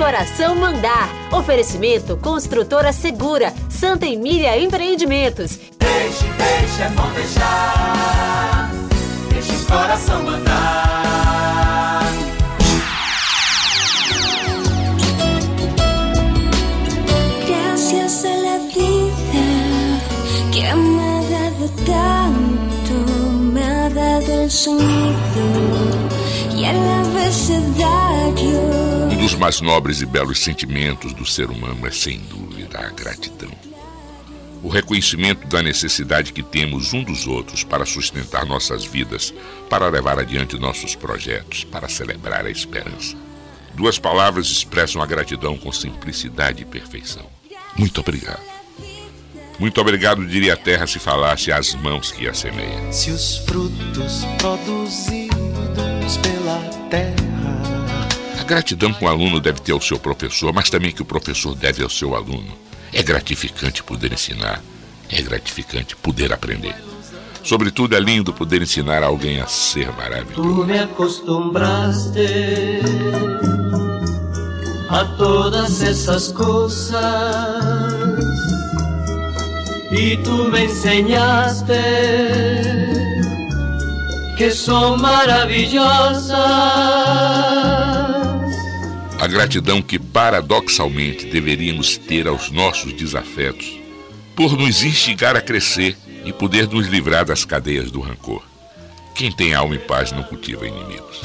coração mandar. Oferecimento Construtora Segura, Santa Emília Empreendimentos. Deixe, deixe, é bom deixar. Deixe o coração mandar. Gracias a la vida que me ha dado tanto, me ha dado el sonido y el abecedario. Dos mais nobres e belos sentimentos do ser humano é, sem dúvida, a gratidão. O reconhecimento da necessidade que temos um dos outros para sustentar nossas vidas, para levar adiante nossos projetos, para celebrar a esperança. Duas palavras expressam a gratidão com simplicidade e perfeição. Muito obrigado. Muito obrigado, diria a terra se falasse às mãos que a semeiam. Se os frutos produzidos pela terra. Gratidão que o aluno deve ter ao seu professor, mas também que o professor deve ao seu aluno. É gratificante poder ensinar, é gratificante poder aprender. Sobretudo é lindo poder ensinar alguém a ser maravilhoso. Tu me acostumbraste a todas essas coisas e tu me enseñaste que são maravilhosas. Gratidão que paradoxalmente deveríamos ter aos nossos desafetos, por nos instigar a crescer e poder nos livrar das cadeias do rancor. Quem tem alma em paz não cultiva inimigos.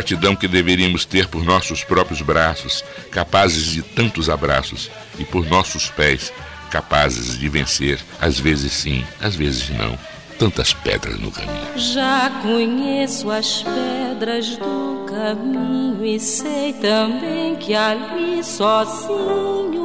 Gratidão que deveríamos ter por nossos próprios braços, capazes de tantos abraços, e por nossos pés, capazes de vencer, às vezes sim, às vezes não, tantas pedras no caminho. Já conheço as pedras do caminho e sei também que ali sozinho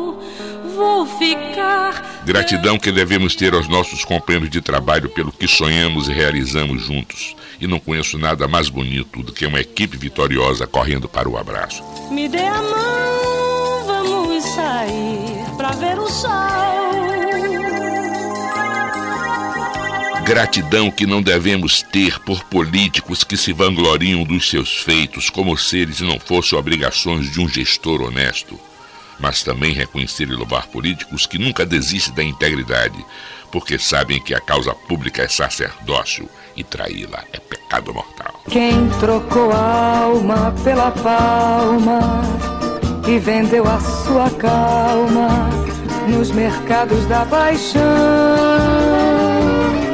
vou ficar. Gratidão que devemos ter aos nossos companheiros de trabalho pelo que sonhamos e realizamos juntos. E não conheço nada mais bonito do que uma equipe vitoriosa correndo para o abraço. Me dê a mão, vamos sair pra ver o sol. Gratidão que não devemos ter por políticos que se vangloriam dos seus feitos como se eles não fossem obrigações de um gestor honesto. Mas também reconhecer e louvar políticos que nunca desistem da integridade, porque sabem que a causa pública é sacerdócio e traí-la é pecado mortal. Quem trocou a alma pela palma e vendeu a sua calma nos mercados da paixão.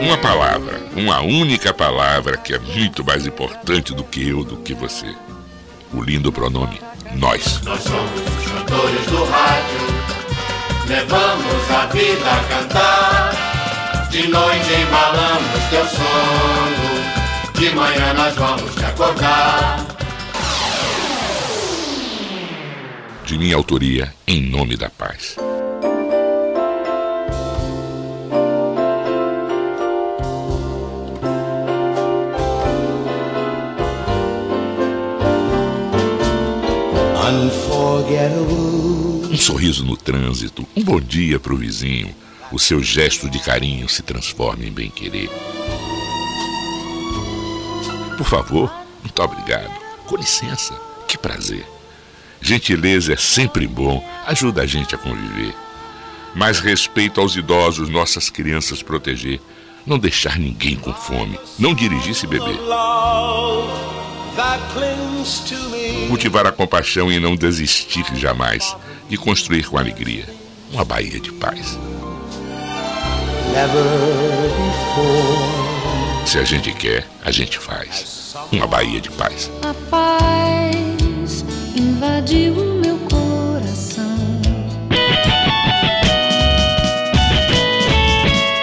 Uma palavra, uma única palavra que é muito mais importante do que eu, do que você. O lindo pronome nós. Nós somos os cantores do rádio, levamos a vida a cantar. De noite embalamos teu sono, de manhã nós vamos te acordar. De minha autoria, em nome da paz. Um sorriso no trânsito, um bom dia para o vizinho, o seu gesto de carinho se transforma em bem-querer. Por favor, muito obrigado. Com licença, que prazer. Gentileza é sempre bom, ajuda a gente a conviver. Mais respeito aos idosos, nossas crianças proteger. Não deixar ninguém com fome. Não dirigir se beber. Love that clings to me. Cultivar a compaixão e não desistir jamais. E construir com alegria uma Bahia de paz. Never before. Se a gente quer, a gente faz. Uma Bahia de paz. A paz invadiu o meu coração.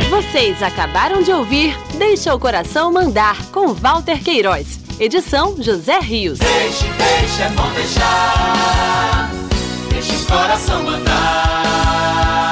Vocês acabaram de ouvir Deixa o Coração Mandar com Walter Queiroz. Edição José Rios. Deixe, deixe, é bom deixar. Deixe o coração mandar.